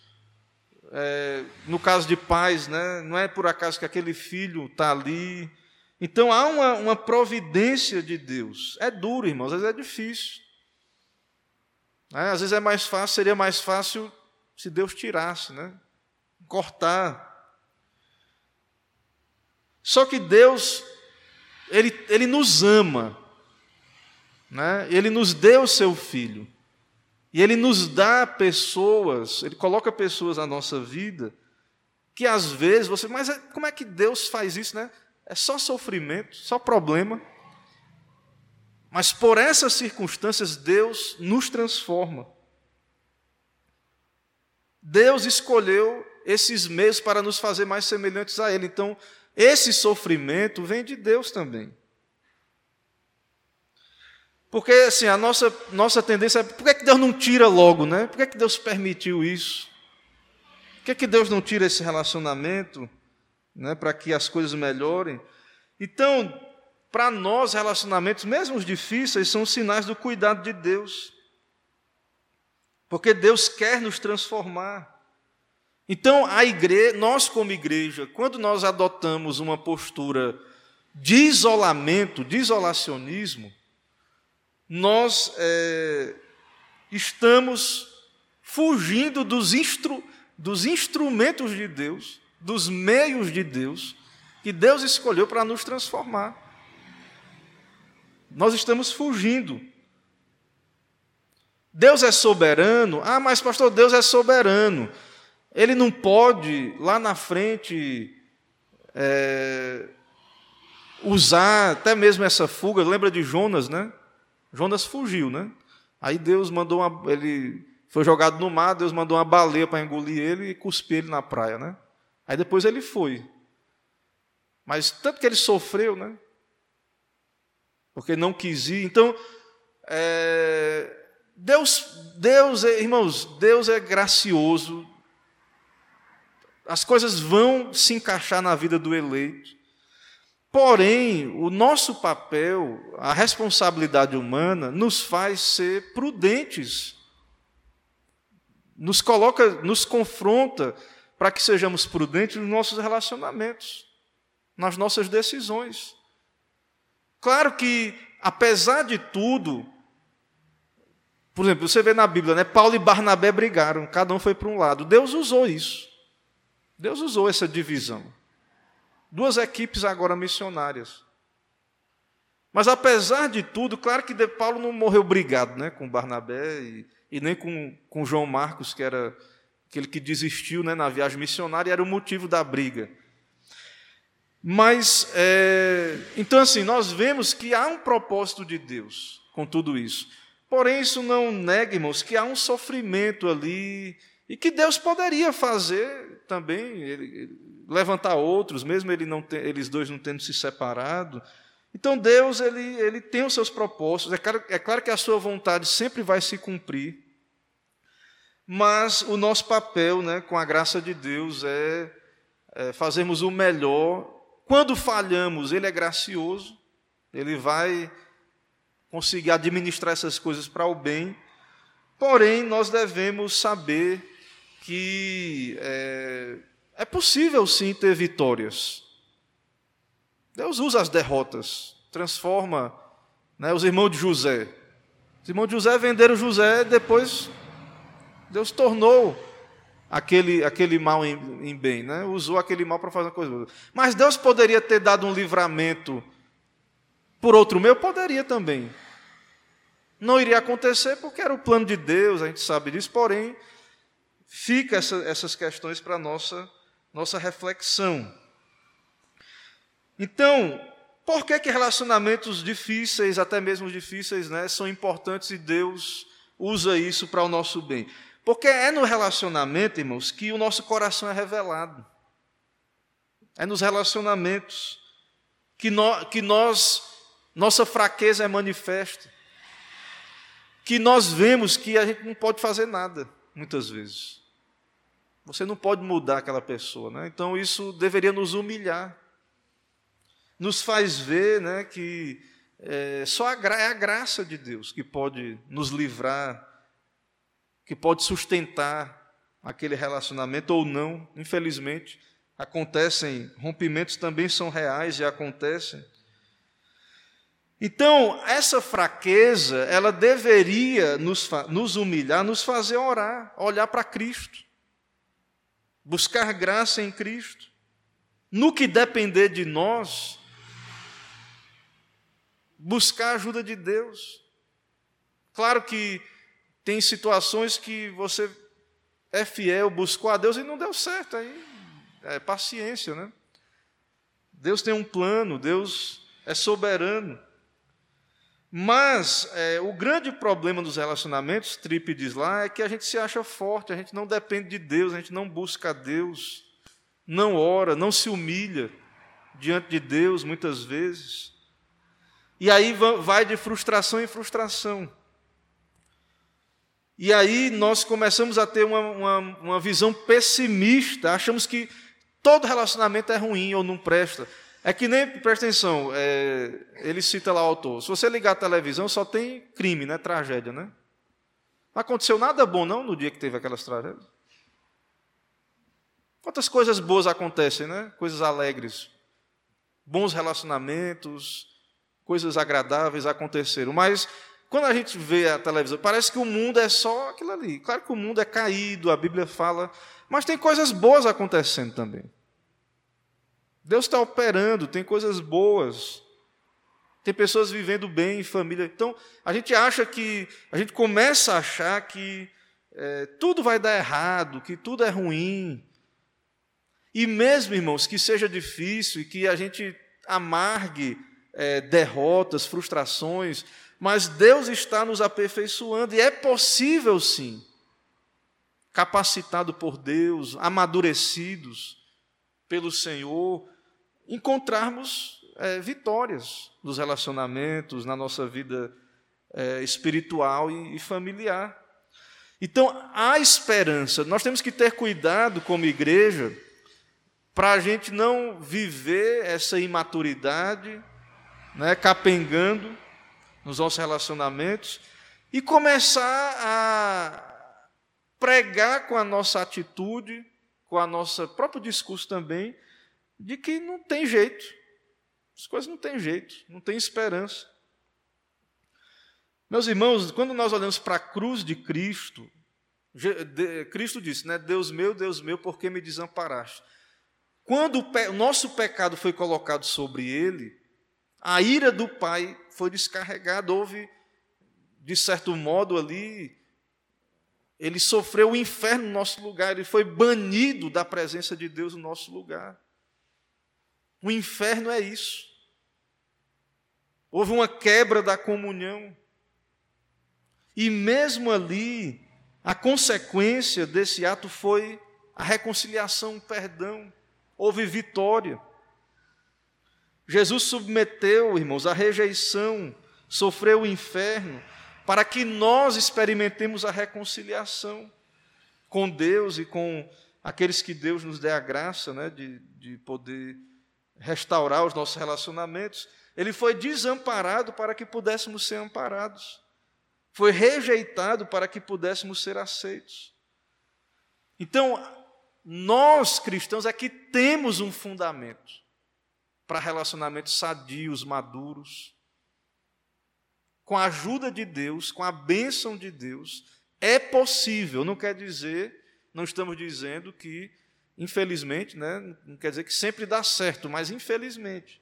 é, no caso de pais, né? Não é por acaso que aquele filho está ali. Então há uma, uma providência de Deus. É duro, irmãos, às vezes é difícil. É, às vezes é mais fácil, seria mais fácil se Deus tirasse, né? Cortar. Só que Deus ele, ele nos ama, né? ele nos deu o seu filho, e ele nos dá pessoas, ele coloca pessoas na nossa vida, que às vezes você, mas é, como é que Deus faz isso, né? É só sofrimento, só problema. Mas por essas circunstâncias, Deus nos transforma. Deus escolheu esses meios para nos fazer mais semelhantes a Ele. Então, esse sofrimento vem de Deus também. Porque assim, a nossa, nossa tendência é, por que, é que Deus não tira logo, né? Por que, é que Deus permitiu isso? Por que, é que Deus não tira esse relacionamento, né, para que as coisas melhorem? Então, para nós, relacionamentos, mesmo os difíceis, são sinais do cuidado de Deus. Porque Deus quer nos transformar. Então, a igreja, nós como igreja, quando nós adotamos uma postura de isolamento, de isolacionismo, nós é, estamos fugindo dos, instru, dos instrumentos de Deus, dos meios de Deus, que Deus escolheu para nos transformar. Nós estamos fugindo. Deus é soberano. Ah, mas pastor, Deus é soberano. Ele não pode, lá na frente, é, usar até mesmo essa fuga. Lembra de Jonas, né? Jonas fugiu, né? Aí Deus mandou uma. Ele foi jogado no mar, Deus mandou uma baleia para engolir ele e cuspir ele na praia, né? Aí depois ele foi. Mas tanto que ele sofreu, né? Porque não quis ir. Então, é, Deus, Deus, é, irmãos, Deus é gracioso. As coisas vão se encaixar na vida do eleito. Porém, o nosso papel, a responsabilidade humana, nos faz ser prudentes, nos coloca, nos confronta para que sejamos prudentes nos nossos relacionamentos, nas nossas decisões. Claro que, apesar de tudo, por exemplo, você vê na Bíblia, né, Paulo e Barnabé brigaram, cada um foi para um lado. Deus usou isso. Deus usou essa divisão. Duas equipes agora missionárias. Mas apesar de tudo, claro que Paulo não morreu brigado né, com Barnabé e, e nem com, com João Marcos, que era aquele que desistiu né, na viagem missionária, era o motivo da briga. Mas, é, então, assim, nós vemos que há um propósito de Deus com tudo isso. Porém, isso não nega, irmãos, que há um sofrimento ali e que Deus poderia fazer também. Ele, levantar outros, mesmo ele não eles dois não tendo se separado. Então Deus ele, ele tem os seus propósitos. É claro, é claro que a sua vontade sempre vai se cumprir, mas o nosso papel, né, com a graça de Deus, é, é fazermos o melhor. Quando falhamos, Ele é gracioso, Ele vai conseguir administrar essas coisas para o bem. Porém, nós devemos saber que é, é possível sim ter vitórias. Deus usa as derrotas, transforma né, os irmãos de José. Os irmãos de José venderam José, depois Deus tornou aquele, aquele mal em, em bem, né? usou aquele mal para fazer uma coisa. Mas Deus poderia ter dado um livramento por outro meio? Poderia também. Não iria acontecer porque era o plano de Deus, a gente sabe disso, porém, fica essa, essas questões para nossa nossa reflexão. Então, por que, que relacionamentos difíceis, até mesmo difíceis, né, são importantes e Deus usa isso para o nosso bem? Porque é no relacionamento, irmãos, que o nosso coração é revelado. É nos relacionamentos que, no, que nós, nossa fraqueza é manifesta. Que nós vemos que a gente não pode fazer nada, muitas vezes. Você não pode mudar aquela pessoa, né? Então isso deveria nos humilhar, nos faz ver, né, que é, só a é a graça de Deus que pode nos livrar, que pode sustentar aquele relacionamento ou não. Infelizmente acontecem rompimentos também são reais e acontecem. Então, essa fraqueza, ela deveria nos, nos humilhar, nos fazer orar, olhar para Cristo buscar graça em Cristo. No que depender de nós, buscar a ajuda de Deus. Claro que tem situações que você é fiel, buscou a Deus e não deu certo, aí é paciência, né? Deus tem um plano, Deus é soberano. Mas é, o grande problema dos relacionamentos, Tripe diz lá, é que a gente se acha forte, a gente não depende de Deus, a gente não busca a Deus, não ora, não se humilha diante de Deus muitas vezes. E aí vai de frustração em frustração. E aí nós começamos a ter uma, uma, uma visão pessimista, achamos que todo relacionamento é ruim ou não presta. É que nem, presta atenção, é, ele cita lá o autor, se você ligar a televisão só tem crime, né, tragédia, né? Não aconteceu nada bom não no dia que teve aquelas tragédias. Quantas coisas boas acontecem, né? Coisas alegres, bons relacionamentos, coisas agradáveis aconteceram. Mas quando a gente vê a televisão, parece que o mundo é só aquilo ali. Claro que o mundo é caído, a Bíblia fala, mas tem coisas boas acontecendo também. Deus está operando, tem coisas boas. Tem pessoas vivendo bem em família. Então, a gente acha que, a gente começa a achar que é, tudo vai dar errado, que tudo é ruim. E mesmo, irmãos, que seja difícil e que a gente amargue é, derrotas, frustrações, mas Deus está nos aperfeiçoando e é possível sim, capacitado por Deus, amadurecidos pelo Senhor, encontrarmos é, vitórias nos relacionamentos, na nossa vida é, espiritual e, e familiar. Então, há esperança. Nós temos que ter cuidado como igreja para a gente não viver essa imaturidade, né, capengando nos nossos relacionamentos e começar a pregar com a nossa atitude, com a nossa próprio discurso também, de que não tem jeito. As coisas não têm jeito, não tem esperança. Meus irmãos, quando nós olhamos para a cruz de Cristo, Cristo disse, né, Deus meu, Deus meu, por que me desamparaste? Quando o, nosso pecado foi colocado sobre ele, a ira do Pai foi descarregada, houve, de certo modo, ali, ele sofreu o inferno no nosso lugar, ele foi banido da presença de Deus no nosso lugar. O inferno é isso. Houve uma quebra da comunhão. E mesmo ali, a consequência desse ato foi a reconciliação, o perdão. Houve vitória. Jesus submeteu, irmãos, a rejeição, sofreu o inferno, para que nós experimentemos a reconciliação com Deus e com aqueles que Deus nos dê a graça né, de, de poder restaurar os nossos relacionamentos. Ele foi desamparado para que pudéssemos ser amparados. Foi rejeitado para que pudéssemos ser aceitos. Então, nós cristãos é que temos um fundamento para relacionamentos sadios, maduros. Com a ajuda de Deus, com a bênção de Deus, é possível. Não quer dizer, não estamos dizendo que Infelizmente, né, não quer dizer que sempre dá certo, mas infelizmente.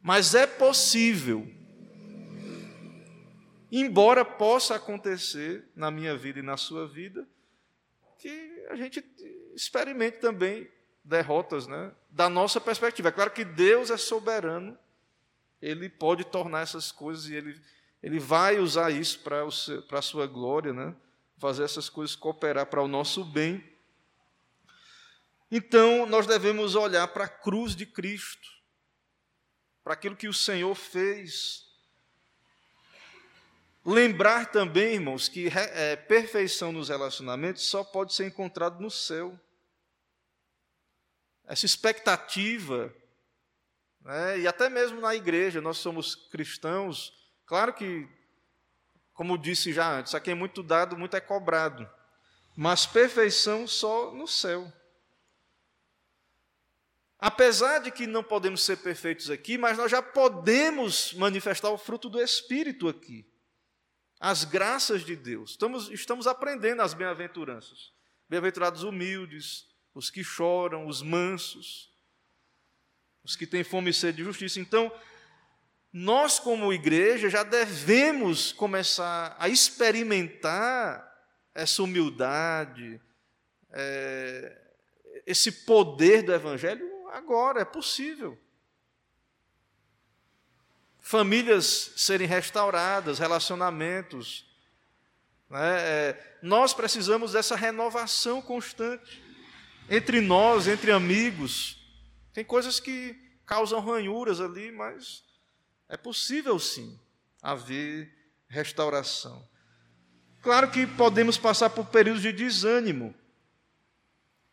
Mas é possível. Embora possa acontecer na minha vida e na sua vida, que a gente experimente também derrotas, né, da nossa perspectiva. É claro que Deus é soberano, ele pode tornar essas coisas e ele, ele vai usar isso para, a sua glória, né, fazer essas coisas cooperar para o nosso bem. Então, nós devemos olhar para a cruz de Cristo, para aquilo que o Senhor fez. Lembrar também, irmãos, que é, perfeição nos relacionamentos só pode ser encontrado no céu. Essa expectativa, né, e até mesmo na igreja, nós somos cristãos, claro que, como disse já antes, aqui é muito dado, muito é cobrado, mas perfeição só no céu. Apesar de que não podemos ser perfeitos aqui, mas nós já podemos manifestar o fruto do Espírito aqui. As graças de Deus. Estamos, estamos aprendendo as bem-aventuranças. Bem-aventurados humildes, os que choram, os mansos, os que têm fome e sede de justiça. Então, nós, como igreja, já devemos começar a experimentar essa humildade, é, esse poder do Evangelho agora, é possível. famílias serem restauradas, relacionamentos. Né? É, nós precisamos dessa renovação constante entre nós, entre amigos. Tem coisas que causam ranhuras ali, mas é possível sim haver restauração. Claro que podemos passar por períodos de desânimo,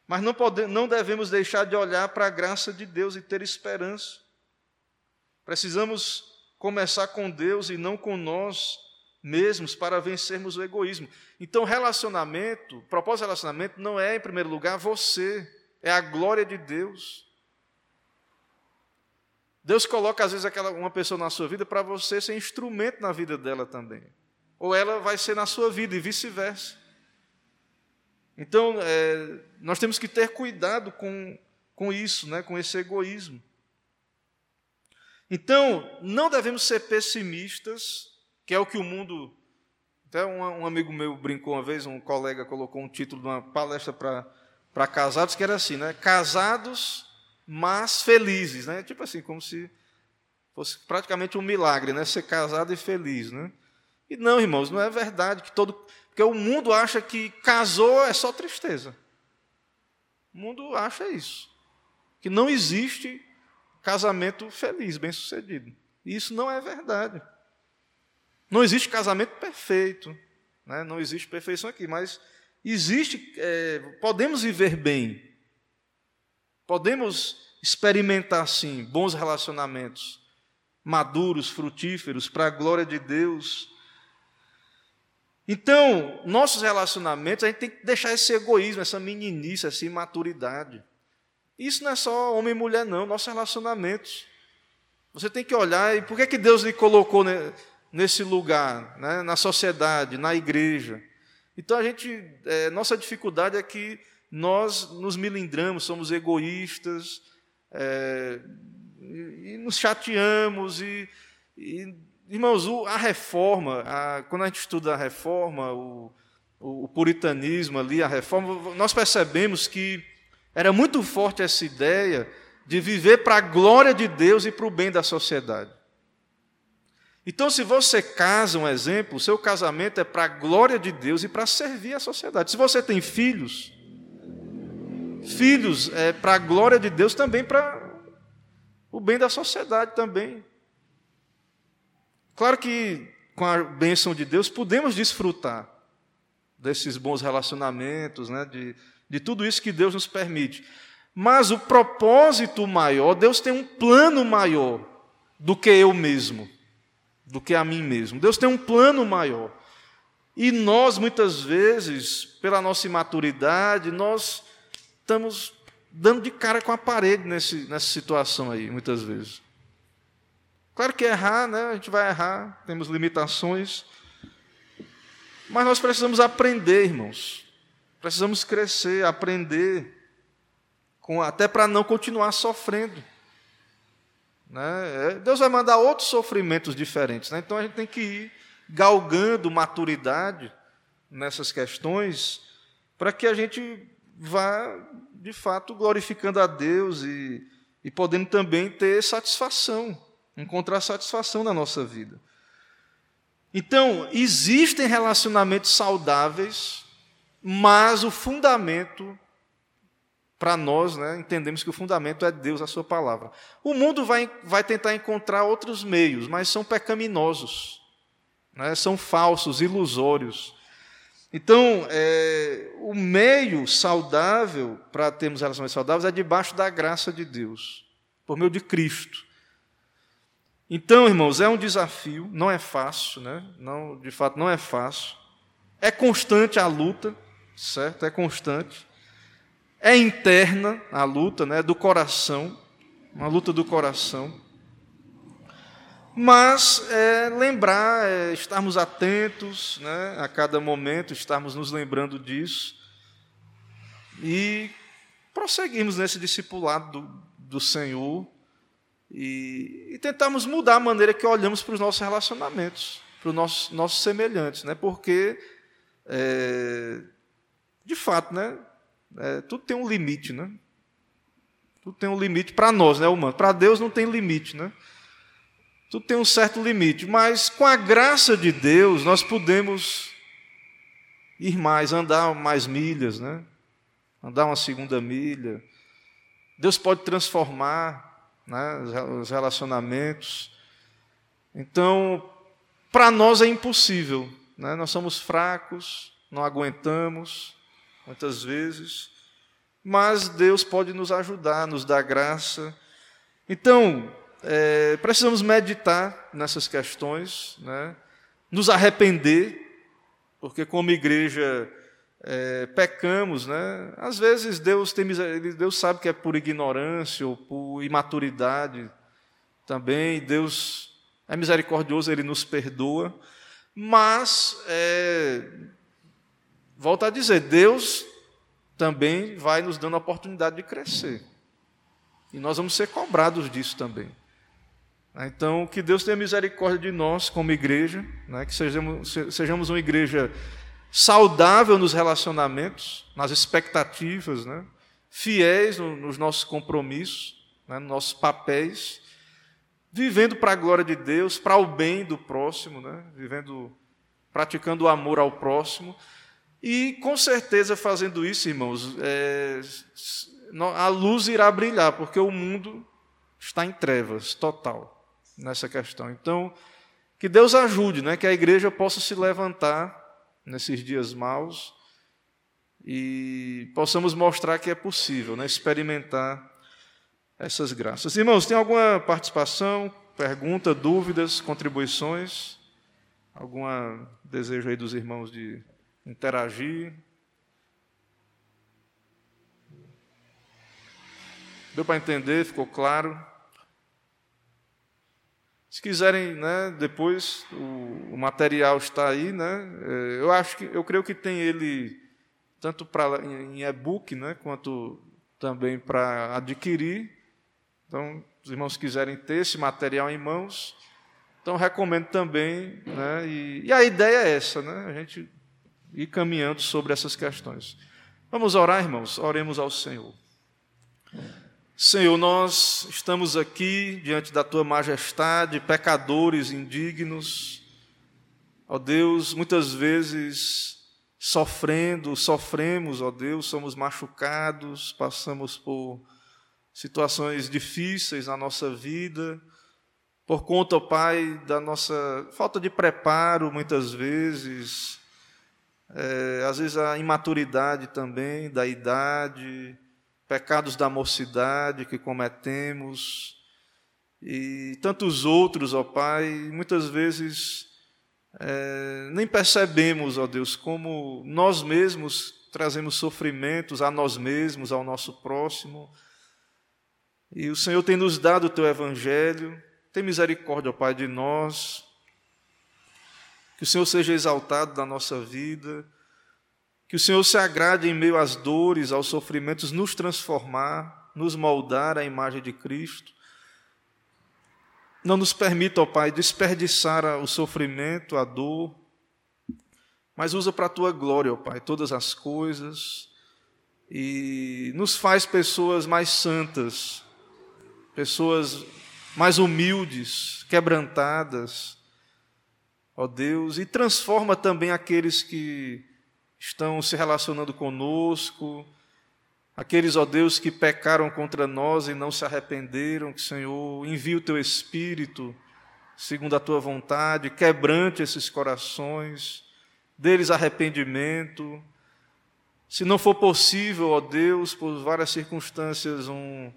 mas não, não devemos deixar de olhar para a graça de Deus e ter esperança. Precisamos começar com Deus e não com nós mesmos para vencermos o egoísmo. Então, relacionamento, propósito de relacionamento não é, em primeiro lugar, você, é a glória de Deus. Deus coloca, às vezes, aquela, uma pessoa na sua vida para você ser instrumento na vida dela também. Ou ela vai ser na sua vida e vice-versa. Então, é, nós temos que ter cuidado com, com isso, né, com esse egoísmo. Então, não devemos ser pessimistas, que é o que o mundo. Até um, um amigo meu brincou uma vez, um colega colocou um título de uma palestra para casados, que era assim, né? Casados, mas felizes, né? Tipo assim, como se fosse praticamente um milagre, né? Ser casado e feliz, né? E não, irmãos, não é verdade que todo. Porque o mundo acha que casou é só tristeza. O mundo acha isso. Que não existe casamento feliz, bem-sucedido. E isso não é verdade. Não existe casamento perfeito, né? não existe perfeição aqui, mas existe, é, podemos viver bem, podemos experimentar, sim, bons relacionamentos, maduros, frutíferos, para a glória de Deus. Então, nossos relacionamentos, a gente tem que deixar esse egoísmo, essa meninice, essa imaturidade. Isso não é só homem e mulher, não, nossos relacionamentos. Você tem que olhar e por que, que Deus lhe colocou nesse lugar, né, na sociedade, na igreja. Então a gente, é, nossa dificuldade é que nós nos milindramos, somos egoístas, é, e, e, nos chateamos e, e irmãos, a reforma, a, quando a gente estuda a reforma, o, o, o puritanismo ali, a reforma, nós percebemos que era muito forte essa ideia de viver para a glória de Deus e para o bem da sociedade. Então, se você casa, um exemplo, o seu casamento é para a glória de Deus e para servir a sociedade. Se você tem filhos, filhos é para a glória de Deus também para o bem da sociedade também. Claro que com a bênção de Deus podemos desfrutar desses bons relacionamentos, né, de de tudo isso que Deus nos permite. Mas o propósito maior, Deus tem um plano maior do que eu mesmo, do que a mim mesmo. Deus tem um plano maior. E nós, muitas vezes, pela nossa imaturidade, nós estamos dando de cara com a parede nesse, nessa situação aí, muitas vezes. Claro que errar, né? A gente vai errar, temos limitações. Mas nós precisamos aprender, irmãos. Precisamos crescer, aprender, com, até para não continuar sofrendo. Né? É, Deus vai mandar outros sofrimentos diferentes. Né? Então a gente tem que ir galgando maturidade nessas questões para que a gente vá, de fato, glorificando a Deus e, e podendo também ter satisfação, encontrar satisfação na nossa vida. Então, existem relacionamentos saudáveis mas o fundamento, para nós, né, entendemos que o fundamento é Deus, a Sua palavra. O mundo vai, vai tentar encontrar outros meios, mas são pecaminosos, né, são falsos, ilusórios. Então, é, o meio saudável para termos relações saudáveis é debaixo da graça de Deus, por meio de Cristo. Então, irmãos, é um desafio, não é fácil, né? não, de fato não é fácil. É constante a luta, certo? É constante. É interna a luta, né? Do coração, uma luta do coração. Mas é, lembrar, é, estarmos atentos, né? A cada momento, estarmos nos lembrando disso e prosseguirmos nesse discipulado do, do Senhor e, e tentarmos mudar a maneira que olhamos para os nossos relacionamentos, para os nossos, nossos semelhantes, né? Porque é, de fato, né? É, tudo tem um limite, né? Tudo tem um limite para nós, né, humano? Para Deus não tem limite, né? Tudo tem um certo limite, mas com a graça de Deus nós podemos ir mais, andar mais milhas, né? Andar uma segunda milha. Deus pode transformar né, os relacionamentos. Então, para nós é impossível, né? nós somos fracos, não aguentamos muitas vezes, mas Deus pode nos ajudar, nos dar graça. Então, é, precisamos meditar nessas questões, né? nos arrepender, porque como igreja é, pecamos, né? Às vezes Deus tem Deus sabe que é por ignorância ou por imaturidade também. Deus é misericordioso, Ele nos perdoa, mas é, volta a dizer, Deus também vai nos dando a oportunidade de crescer. E nós vamos ser cobrados disso também. Então, que Deus tenha misericórdia de nós como igreja, né? que sejamos, sejamos uma igreja saudável nos relacionamentos, nas expectativas, né? fiéis nos nossos compromissos, né? nos nossos papéis, vivendo para a glória de Deus, para o bem do próximo, né? vivendo, praticando o amor ao próximo. E com certeza fazendo isso, irmãos, é, a luz irá brilhar, porque o mundo está em trevas total nessa questão. Então, que Deus ajude, né, que a igreja possa se levantar nesses dias maus e possamos mostrar que é possível né, experimentar essas graças. Irmãos, tem alguma participação, pergunta, dúvidas, contribuições? Algum desejo aí dos irmãos de interagir. Deu para entender? Ficou claro? Se quiserem, né, depois o, o, material está aí, né? É, eu acho que eu creio que tem ele tanto para em e-book, né, quanto também para adquirir. Então, os irmãos quiserem ter esse material em mãos, então recomendo também, né? E, e a ideia é essa, né? A gente ir caminhando sobre essas questões. Vamos orar, irmãos? Oremos ao Senhor. Senhor, nós estamos aqui diante da tua majestade, pecadores indignos. Ó Deus, muitas vezes sofrendo, sofremos, ó Deus, somos machucados, passamos por situações difíceis na nossa vida, por conta, ó Pai, da nossa falta de preparo, muitas vezes, é, às vezes a imaturidade também da idade, pecados da mocidade que cometemos e tantos outros, ó Pai, muitas vezes é, nem percebemos, ó Deus, como nós mesmos trazemos sofrimentos a nós mesmos, ao nosso próximo. E o Senhor tem nos dado o teu evangelho, tem misericórdia, ó Pai, de nós, que o Senhor seja exaltado na nossa vida, que o Senhor se agrade em meio às dores, aos sofrimentos, nos transformar, nos moldar à imagem de Cristo. Não nos permita, ó Pai, desperdiçar o sofrimento, a dor, mas usa para a tua glória, ó Pai, todas as coisas e nos faz pessoas mais santas, pessoas mais humildes, quebrantadas, ó Deus, e transforma também aqueles que estão se relacionando conosco, aqueles, ó Deus, que pecaram contra nós e não se arrependeram, que, Senhor, envie o teu Espírito, segundo a tua vontade, quebrante esses corações, deles arrependimento. Se não for possível, ó Deus, por várias circunstâncias, um,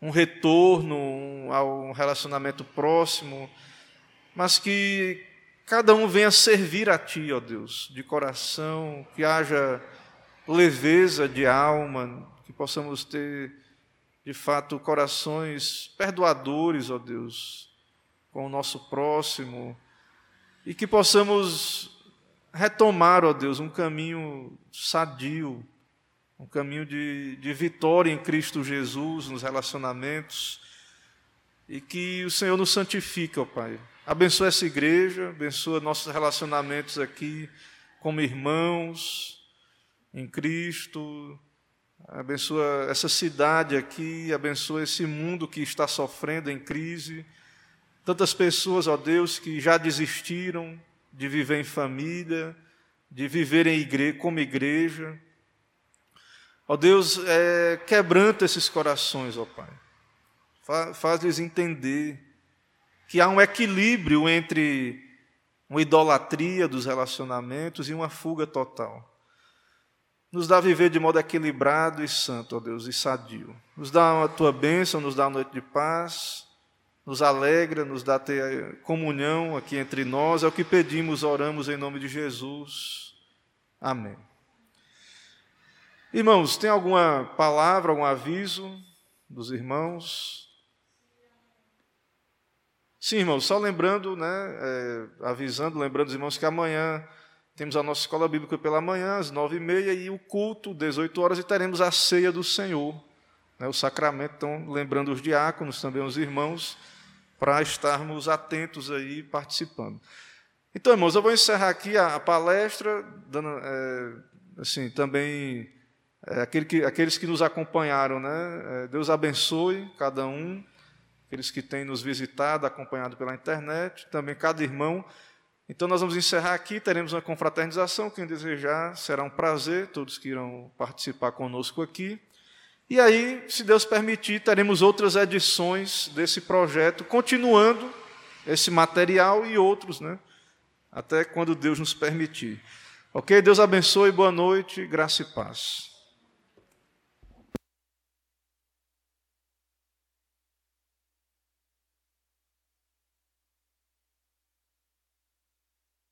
um retorno um, a um relacionamento próximo, mas que cada um venha servir a Ti, ó Deus, de coração, que haja leveza de alma, que possamos ter, de fato, corações perdoadores, ó Deus, com o nosso próximo, e que possamos retomar, ó Deus, um caminho sadio, um caminho de, de vitória em Cristo Jesus nos relacionamentos, e que o Senhor nos santifique, ó Pai Abençoa essa igreja, abençoa nossos relacionamentos aqui como irmãos em Cristo, abençoa essa cidade aqui, abençoa esse mundo que está sofrendo em crise, Tantas pessoas, ó Deus, que já desistiram de viver em família, de viver em igreja, como igreja. Ó Deus, é, quebranta esses corações, ó Pai. Faz-lhes entender que há um equilíbrio entre uma idolatria dos relacionamentos e uma fuga total. Nos dá viver de modo equilibrado e santo, ó Deus, e sadio. Nos dá a tua bênção, nos dá a noite de paz, nos alegra, nos dá ter comunhão aqui entre nós. É o que pedimos, oramos em nome de Jesus. Amém. Irmãos, tem alguma palavra, algum aviso dos irmãos? Sim, irmãos, só lembrando, né, é, avisando, lembrando os irmãos que amanhã temos a nossa escola bíblica pela manhã, às nove e meia, e o culto, 18 horas, e teremos a ceia do Senhor, né, o sacramento. Então, lembrando os diáconos, também os irmãos, para estarmos atentos aí, participando. Então, irmãos, eu vou encerrar aqui a, a palestra, dando, é, assim, também é, aquele que, aqueles que nos acompanharam, né? É, Deus abençoe cada um aqueles que têm nos visitado, acompanhado pela internet, também cada irmão. Então, nós vamos encerrar aqui, teremos uma confraternização. Quem desejar, será um prazer, todos que irão participar conosco aqui. E aí, se Deus permitir, teremos outras edições desse projeto, continuando esse material e outros, né? Até quando Deus nos permitir. Ok? Deus abençoe, boa noite, graça e paz.